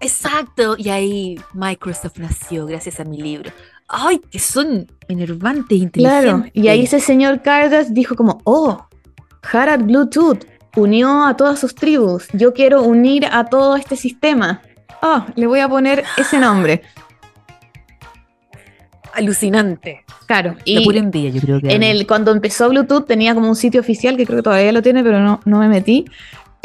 Exacto, y ahí Microsoft nació gracias a mi libro. ¡Ay, que son enervantes, inteligentes! Claro, y ahí ese señor Cardas dijo como, oh, Harald Bluetooth unió a todas sus tribus, yo quiero unir a todo este sistema. Oh, le voy a poner ese nombre. Alucinante. Claro, La y pura envidia, yo creo que. en el, cuando empezó Bluetooth tenía como un sitio oficial, que creo que todavía lo tiene, pero no, no me metí.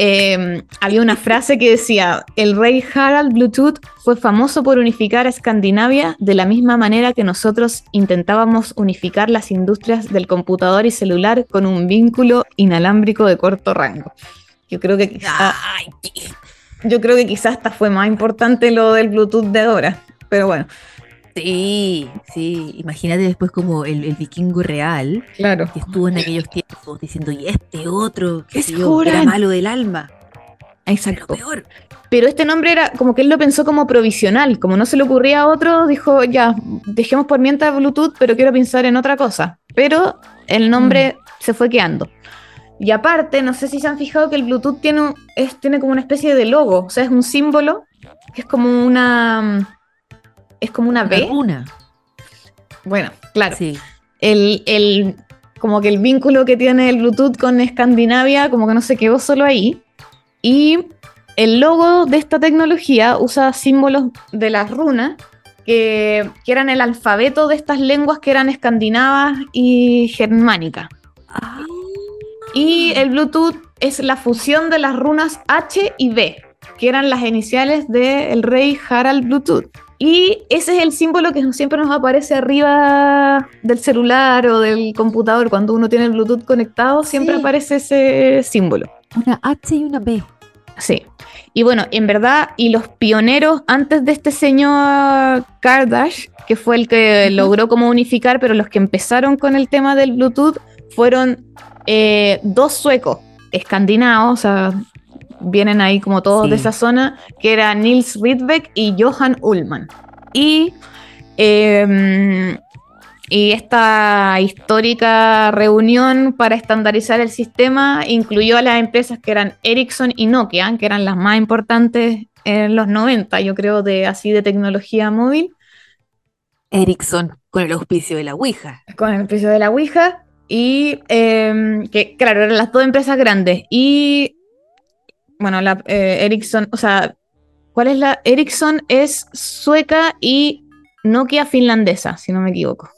Eh, había una frase que decía, el rey Harald Bluetooth fue famoso por unificar a Escandinavia de la misma manera que nosotros intentábamos unificar las industrias del computador y celular con un vínculo inalámbrico de corto rango. Yo creo que quizá, Ay, qué- yo creo que quizás hasta fue más importante lo del Bluetooth de ahora. Pero bueno, Sí, sí. Imagínate después como el, el vikingo real claro. que estuvo en aquellos tiempos diciendo, y este otro, que era Joran". malo del alma. Pero Exacto. peor. Pero este nombre era como que él lo pensó como provisional, como no se le ocurría a otro, dijo, ya, dejemos por mientras Bluetooth, pero quiero pensar en otra cosa. Pero el nombre se fue quedando. Y aparte, no sé si se han fijado que el Bluetooth tiene, un- es, tiene como una especie de logo, o sea, es un símbolo que es como una... Es como una Una B. runa. Bueno, claro. Sí. El, el- como que el vínculo que tiene el Bluetooth con Escandinavia, como que no se quedó solo ahí. Y el logo de esta tecnología usa símbolos de las runas, que, que eran el alfabeto de estas lenguas que eran escandinavas y germánicas. Ah, Y el Bluetooth es la fusión de las runas H y B, que eran las iniciales del rey Harald Bluetooth. Y ese es el símbolo que siempre nos aparece arriba del celular o del computador. Cuando uno tiene el Bluetooth conectado, siempre Sí. aparece ese símbolo. una H y una B. Sí. Y bueno, en verdad, y los pioneros antes de este señor Kardash, que fue el que logró como unificar, pero los que empezaron con el tema del Bluetooth fueron eh, dos suecos escandinavos, o sea, vienen ahí como todos Sí. de esa zona, que eran Nils Rydbeck y Johan Ullman. Y, eh, y esta histórica reunión para estandarizar el sistema incluyó a las empresas que eran Ericsson y Nokia, que eran las más importantes en los 90, yo creo, de así de tecnología móvil, Ericsson, con el auspicio de la Ouija. con el precio de la Ouija. Y eh, que, claro, eran las dos empresas grandes. Y, bueno, la eh, Ericsson, o sea, ¿cuál es la? Ericsson es sueca y Nokia finlandesa, si no me equivoco.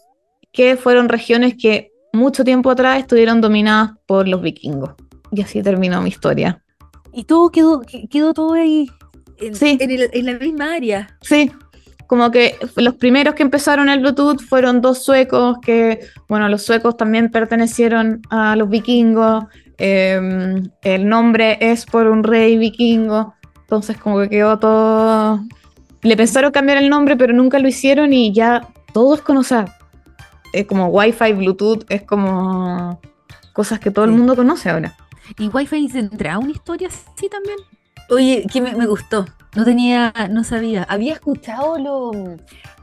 Que fueron regiones que mucho tiempo atrás estuvieron dominadas por los vikingos. Y así terminó mi historia. Y todo quedó, que- quedó todo ahí. En, Sí. en el- en la misma área. Sí, como que los primeros que empezaron el Bluetooth fueron dos suecos que, bueno, los suecos también pertenecieron a los vikingos. Eh, el nombre es por un rey vikingo. Entonces como que quedó todo... Le pensaron cambiar el nombre, pero nunca lo hicieron y ya todos conocen. Es como Wi-Fi, Bluetooth, es como cosas que todo el mundo conoce ahora. ¿Y Wi-Fi tendrá una historia así también? Oye, que me, me gustó. No tenía, no sabía. Había escuchado lo,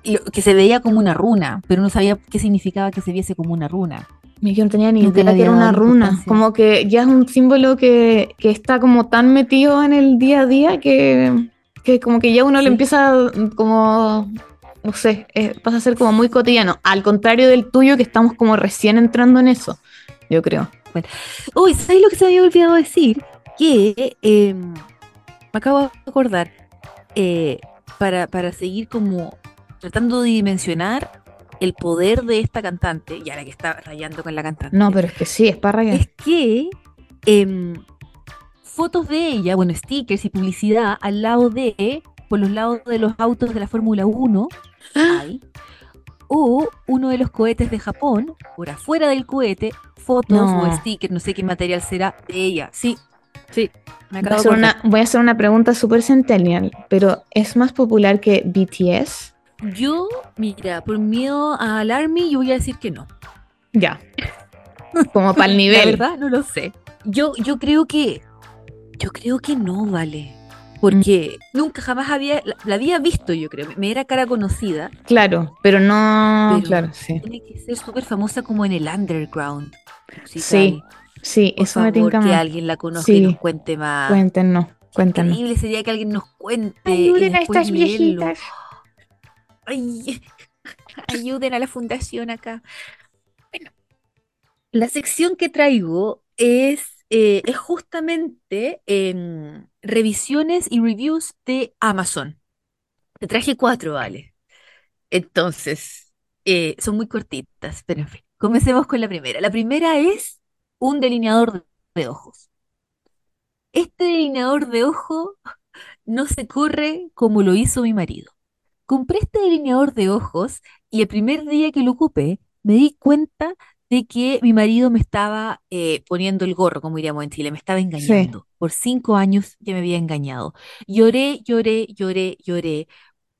lo que se veía como una runa, pero no sabía qué significaba que se viese como una runa. Yo no tenía ni Nunca idea que era una runa. importancia. Como que ya es un símbolo que, que está como tan metido en el día a día que, que como que ya uno Sí. le empieza como, no sé, eh, pasa a ser como muy cotidiano. Al contrario del tuyo, que estamos como recién entrando en eso, yo creo. Uy, ¿sabes lo que se me había olvidado decir? Que eh, me acabo de acordar, eh, para, para seguir como tratando de dimensionar el poder de esta cantante, y ahora que está rayando con la cantante. No, pero es que sí, es para rayar. es que em, fotos de ella, bueno, stickers y publicidad al lado de por los lados de los autos de la Fórmula 1. Ah. Hay. O uno de los cohetes de Japón, por afuera del cohete, fotos No. o stickers, no sé qué material será de ella. Sí, sí. Me Voy a, acabo hacer de una, voy a hacer una pregunta super centennial, pero ¿es más popular que BTS? Yo, mira, por miedo al Army, yo voy a decir que no. Ya. Como para el La nivel. verdad, no lo sé. Yo, yo creo que. Yo creo que no, vale. Porque nunca jamás había. La, la había visto, yo creo. Me era cara conocida. Claro, pero no. Pero- claro, sí. Tiene que ser súper famosa como en el underground. musical. Sí, Sí, Por eso me favor, tinca que más. alguien la conozca y nos cuente más. Cuéntenos, cuéntenos. Increíble sería que alguien nos cuente. y después leerlo. Ay, ayuden a la fundación acá. Bueno, la sección que traigo es, eh, justamente em, revisiones y reviews de Amazon. Te traje cuatro, vale. Entonces, eh, son muy cortitas, pero en fin, comencemos con la primera. La primera es un delineador de ojos. Este delineador de ojo no se corre como lo hizo mi marido. Compré este delineador de ojos y el primer día que lo ocupé me di cuenta de que mi marido me estaba eh, poniendo el gorro, como diríamos en Chile, me estaba engañando. Por cinco años ya me había engañado. Lloré, lloré, lloré, lloré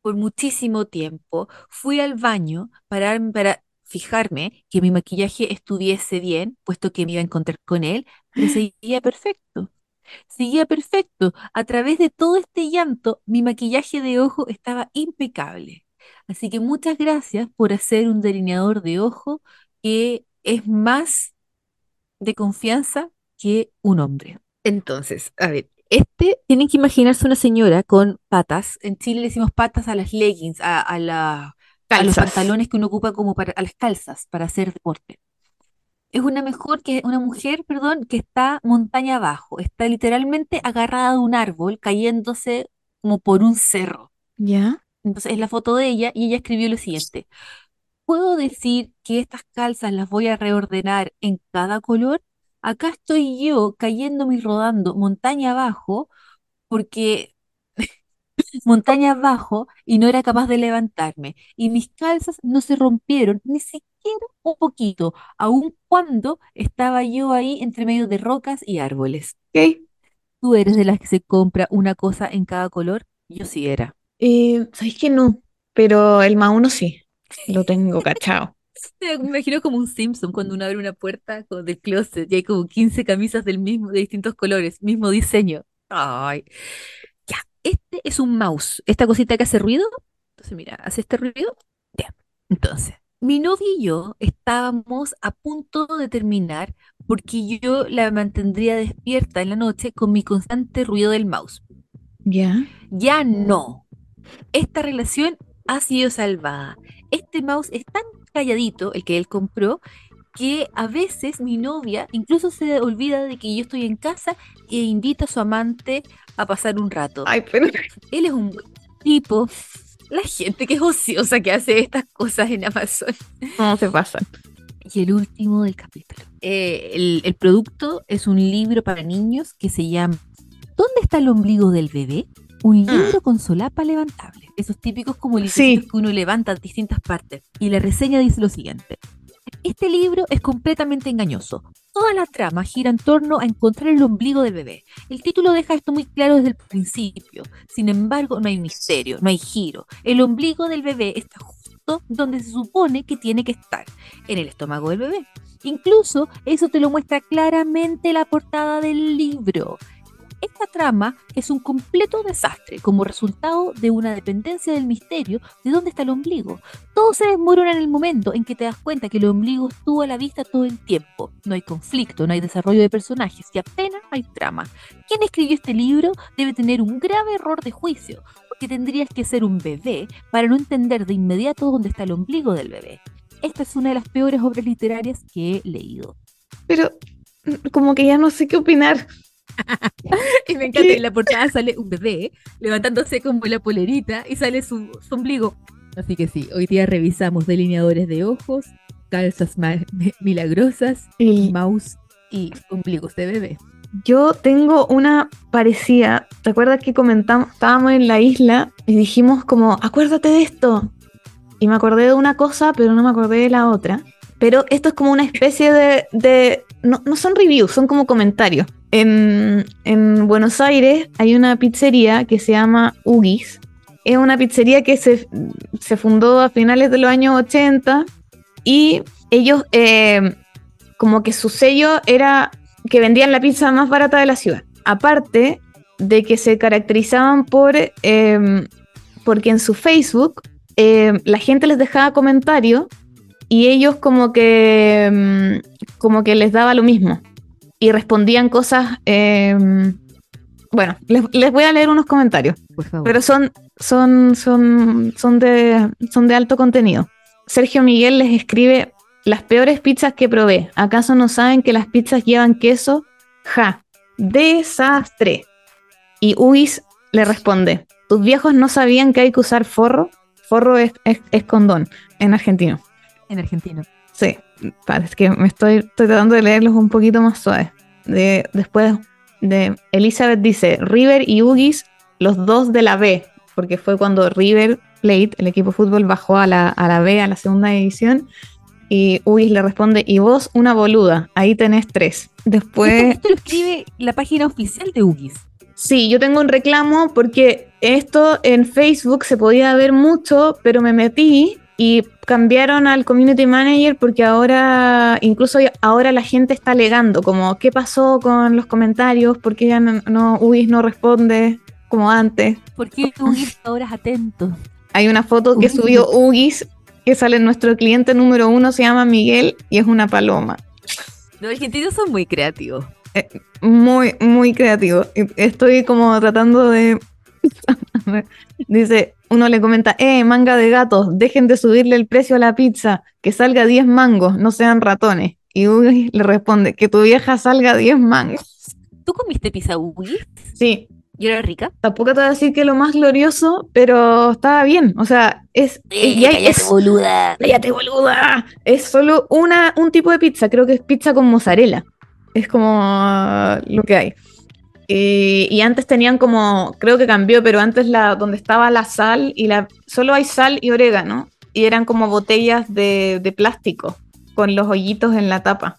por muchísimo tiempo. Fui al baño para, para fijarme que mi maquillaje estuviese bien, puesto que me iba a encontrar con él, pero seguía perfecto. Seguía perfecto. A través de todo este llanto, mi maquillaje de ojo estaba impecable. Así que muchas gracias por hacer un delineador de ojo que es más de confianza que un hombre. Entonces, a ver, este tienen que imaginarse una señora con patas. En Chile le decimos patas a las leggings, a, a la- a los pantalones que uno ocupa como para, a las calzas para hacer deporte. Es una mejor que una mujer, perdón, que está montaña abajo, está literalmente agarrada de un árbol, cayéndose como por un cerro. ¿Ya? Entonces es la foto de ella y ella escribió lo siguiente. ¿Puedo decir que estas calzas las voy a reordenar en cada color? Acá estoy yo cayéndome y rodando montaña abajo porque montaña abajo y no era capaz de levantarme. Y mis calzas no se rompieron ni siquiera un poquito, aun cuando estaba yo ahí entre medio de rocas y árboles. Ok. ¿Tú eres de las que se compra una cosa en cada color? Yo sí era. Eh, ¿sabéis que no? Pero el más uno sí. Lo tengo cachado. Me imagino como un Simpson cuando uno abre una puerta con- del closet y hay como 15 camisas del mismo, de distintos colores, mismo diseño. Ay. Este es un mouse. Esta cosita que hace ruido. Entonces, mira, hace este ruido. Ya. Entonces, mi novia y yo estábamos a punto de terminar porque yo la mantendría despierta en la noche con mi constante ruido del mouse. ¿Ya? Ya no. Esta relación ha sido salvada. Este mouse es tan calladito, el que él compró, que a veces mi novia incluso se olvida de que yo estoy en casa e invita a su amante a pasar un rato. Ay, pero. Él es un buen tipo. La gente que es ociosa que hace estas cosas en Amazon. No se pasan. Y el último del capítulo. Eh, el, el producto es un libro para niños que se llama ¿Dónde está el ombligo del bebé? Un libro con solapa levantable. Esos típicos como libros Sí. que uno levanta de distintas partes. Y la reseña dice lo siguiente. Este libro es completamente engañoso. Toda la trama gira en torno a encontrar el ombligo del bebé. El título deja esto muy claro desde el principio. Sin embargo, no hay misterio, no hay giro. El ombligo del bebé está justo donde se supone que tiene que estar, en el estómago del bebé. Incluso eso te lo muestra claramente la portada del libro. Esta trama es un completo desastre como resultado de una dependencia del misterio de dónde está el ombligo. Todo se desmorona en el momento en que te das cuenta que el ombligo estuvo a la vista todo el tiempo. No hay conflicto, no hay desarrollo de personajes y apenas hay trama. Quien escribió este libro debe tener un grave error de juicio, porque tendrías que ser un bebé para no entender de inmediato dónde está el ombligo del bebé. Esta es una de las peores obras literarias que he leído. Pero. mm, Como que ya no sé qué opinar. Y me encanta, en la portada sale un bebé levantándose como la polerita y sale su, su ombligo. Así que sí, hoy día revisamos delineadores de ojos, calzas milagrosas, Y mouse y ombligos de bebé. Yo tengo una parecida. ¿Te acuerdas que comentamos, estábamos en la isla y dijimos como, acuérdate de esto? Y me acordé de una cosa, pero no me acordé de la otra. Pero esto es como una especie de... de- no, no son reviews, son como comentarios. En, en Buenos Aires hay una pizzería que se llama Ugis. Es una pizzería que se, se fundó a finales de los años 80 y ellos eh, como que su sello era que vendían la pizza más barata de la ciudad. Aparte de que se caracterizaban por eh, porque en su Facebook eh, la gente les dejaba comentarios y ellos como que mm, como que les daba lo mismo y respondían cosas. eh, bueno, les, les voy a leer unos comentarios. Por favor. Pero son, son, son, son, de, son de alto contenido. Sergio Miguel les escribe las peores pizzas que probé. ¿Acaso no saben que las pizzas llevan queso? Ja, desastre. Y Uis le responde, ¿tus viejos no sabían que hay que usar forro? Forro es, es, es condón en argentino. En argentino. Sí, para, es que me estoy, estoy tratando de leerlos un poquito más suaves. De, después de Elizabeth dice, River y Ugis, los dos de la B, porque fue cuando River Plate, el equipo de fútbol, bajó a la, a la B, a la segunda división. Y Ugis le responde, y vos una boluda, ahí tenés tres. Después... Esto lo escribe la página oficial de Ugis. Sí, yo tengo un reclamo porque esto en Facebook se podía ver mucho, pero me metí y cambiaron al community manager porque ahora, incluso ahora la gente está alegando como qué pasó con los comentarios, porque ya no, no Ugis no responde como antes. ¿Por qué Ugis ahora es atento? Hay una foto que Ugis. subió Ugis que sale nuestro cliente número uno, se llama Miguel y es una paloma. Los argentinos son muy creativos. muy, muy creativo. Y Estoy como tratando de. Dice, uno le comenta, eh, manga de gatos, dejen de subirle el precio a la pizza, que salga 10 mangos, no sean ratones. Y Ugis le responde, que tu vieja salga 10 mangos. ¿Tú comiste pizza Ugis? Sí, ¿Y era rica? tampoco te voy a decir que lo más glorioso, pero estaba bien. O sea, es. y hay- es- boluda. ¡Cállate, boluda! Es solo una, un tipo de pizza, creo que es pizza con mozzarella. Es como lo que hay. Y, y antes tenían como, creo que cambió, pero antes la, donde estaba la sal y la, solo hay sal y orégano. Y eran como botellas de, de plástico con los hoyitos en la tapa.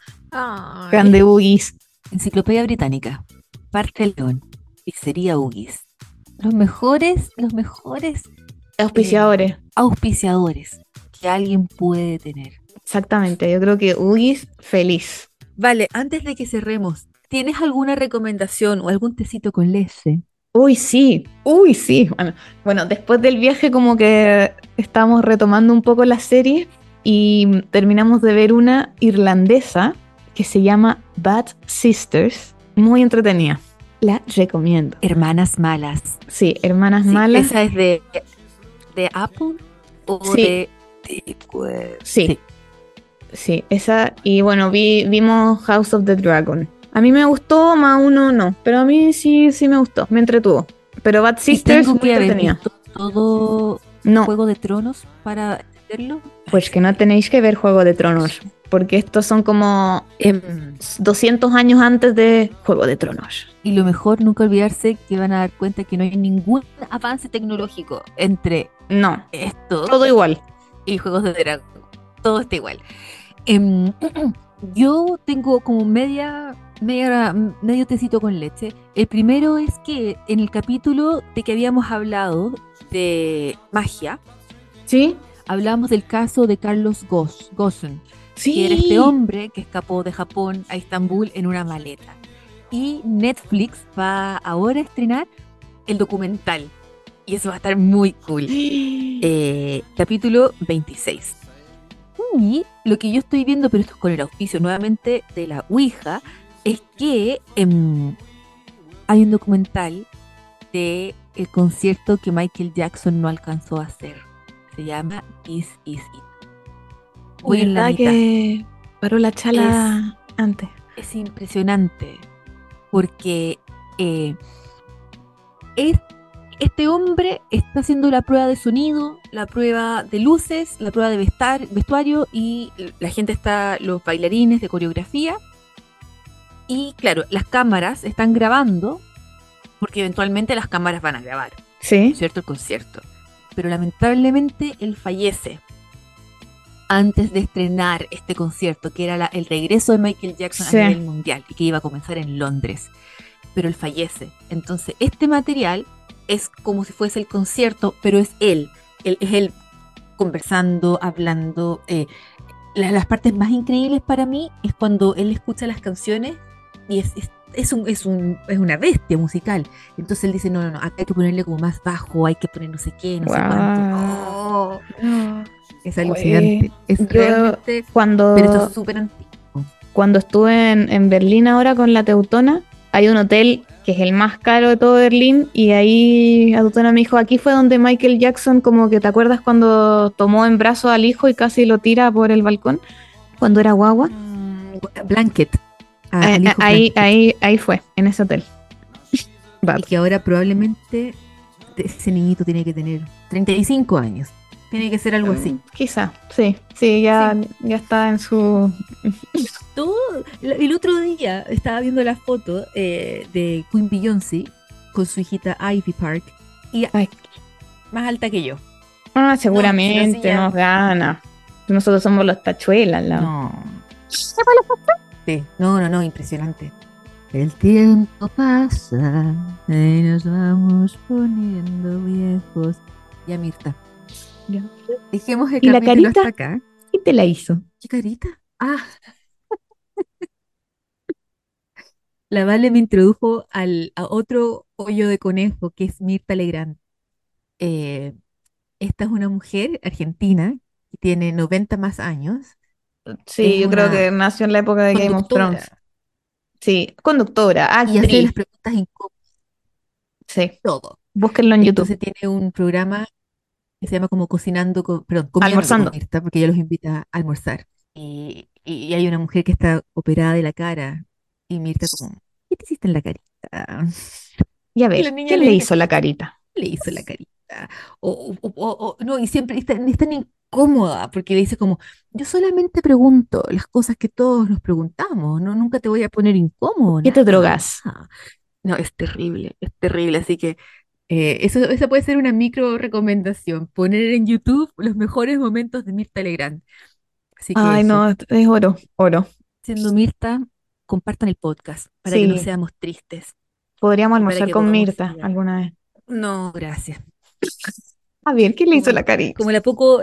Eran de Ugis. Enciclopedia Británica. Parque León. Pizzería Ugis. Los mejores, los mejores Auspiciadores. auspiciadores que alguien puede tener. Exactamente, yo creo que Ugis feliz. Vale, antes de que cerremos, ¿tienes alguna recomendación o algún tecito con leche? Uy, sí, uy, sí. Bueno, bueno, después del viaje como que estamos retomando un poco la serie y terminamos de ver una irlandesa que se llama Bad Sisters, muy entretenida. La recomiendo. Hermanas malas. Sí, Hermanas Sí, Malas. ¿Esa es de, de Apple o Sí. de, de- pues, Sí. Sí, esa. Y bueno, vi, vimos House of the Dragon. A mí me gustó, más uno no, pero a mí sí, sí me gustó, me entretuvo. Pero Bad ¿Y Sisters tengo que haber visto todo No, Juego de Tronos para entenderlo? pues que no tenéis que ver Juego de Tronos, porque estos son como Em, 200 años antes de Juego de Tronos. y lo mejor, nunca olvidarse que van a dar cuenta que no hay ningún avance tecnológico entre No, esto todo igual. y Juegos de Dragón. Todo está igual. Em, yo tengo como media, media, medio tecito con leche. El primero es que en el capítulo de que habíamos hablado de magia, ¿Sí? hablamos del caso de Carlos Goss, Gossen, Sí. que era este hombre que escapó de Japón a Estambul en una maleta. Y Netflix va ahora a estrenar el documental. Y eso va a estar muy cool. Eh, capítulo 26. Y lo que yo estoy viendo, pero esto es con el auspicio nuevamente de la Ouija, es que em, hay un documental de el concierto que Michael Jackson no alcanzó a hacer. Se llama This Is It. Voy en la ¿Verdad mitad. que paró la chala antes? Es impresionante porque eh, es- este hombre está haciendo la prueba de sonido, la prueba de luces, la prueba de vestar- vestuario y la gente está, los bailarines de coreografía, Y claro, las cámaras están grabando, porque eventualmente las cámaras van a grabar, Sí. ¿cierto? El concierto. Pero lamentablemente él fallece antes de estrenar este concierto, que era la- el regreso de Michael Jackson Sí. a nivel mundial y que iba a comenzar en Londres. Pero él fallece. Entonces, este material es como si fuese el concierto, pero es él. él es él conversando, hablando. eh, la- las partes más increíbles para mí es cuando él escucha las canciones y es, es, es un, es, un, es una bestia musical. Entonces él dice, no, no, no, acá hay que ponerle como más bajo, hay que poner no sé qué, no sé cuánto. Es alucinante. Es yo- realmente, Cuando, pero esto es súper antiguo. cuando estuve en, en Berlín ahora con la Teutona, hay un hotel que es el más caro de todo Berlín y ahí la Teutona me dijo, aquí fue donde Michael Jackson, como que te acuerdas cuando tomó en brazos al hijo y casi lo tira por el balcón, cuando era guagua. Mm, Blanket. Ah, Eh, eh, hijo ahí, ahí, ahí fue, en ese hotel. Y que ahora probablemente ese niñito tiene que tener 35 años. Tiene que ser algo así. Quizá, sí, sí, ya, ya está en su... Todo, el otro día estaba viendo la foto eh, de Queen Beyoncé con su hijita Ivy Park y Ay. más alta que yo. Ah, No, seguramente si no, sí, ya- nos gana. Nosotros somos los tachuelas, la... No. Sí, no, no, no, impresionante. El tiempo pasa y nos vamos poniendo viejos. Ya, Mirta. Ya. Dejemos el ¿Y la capítulo carita? hasta acá. ¿Quién te la hizo? ¿Qué carita? Ah. La Vale me introdujo al, a otro hoyo de conejo que es Mirta Legrand. Eh, esta es una mujer argentina que tiene 90 más años. Sí, Es yo creo que nació en la época de Game of Thrones. Sí, conductora, y hace actriz. las preguntas incómodas, Sí, todo. búsquenlo en YouTube. Entonces tiene un programa que se llama como Cocinando, con, perdón, Comiendo con Almorzando. Mirta, porque ella los invita a almorzar. Y, y- hay una mujer que está operada de la cara y Mirta como, ¿qué te hiciste en la carita? Y a ver, ¿quién le hizo la carita? le hizo la carita. O, o- o- o- no, y siempre está, es tan incómoda porque le dice como, yo solamente pregunto las cosas que todos nos preguntamos, no, nunca te voy a poner incómodo. ¿Qué te drogas? nada". No, es terrible, es terrible, así que eh, eso, esa puede ser una micro recomendación, poner en YouTube los mejores momentos de Mirta Legrand. Así que Ay, eso, no, es oro, oro. siendo Mirta, compartan el podcast para que no seamos tristes. Podríamos almorzar con Mirta ir. alguna vez. No, gracias. A ver, ¿quién le hizo la carita? como la poco,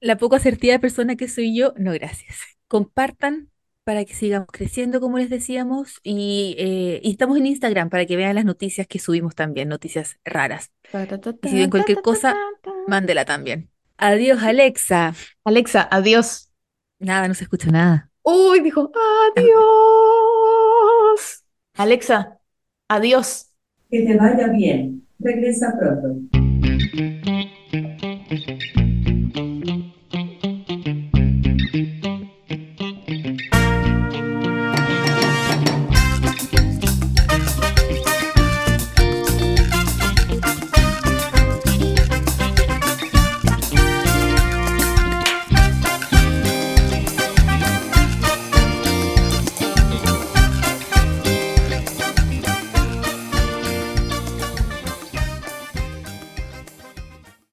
la poco asertiva persona que soy yo, no, gracias. Compartan para que sigamos creciendo, como les decíamos, y, eh, y estamos en Instagram para que vean las noticias que subimos también, noticias raras. Y si ven cualquier cosa, Mándela también. Adiós, Alexa. Alexa, adiós. Nada, no se escucha nada. Uy, dijo, adiós. Alexa, adiós. Que te vaya bien. Regresa pronto.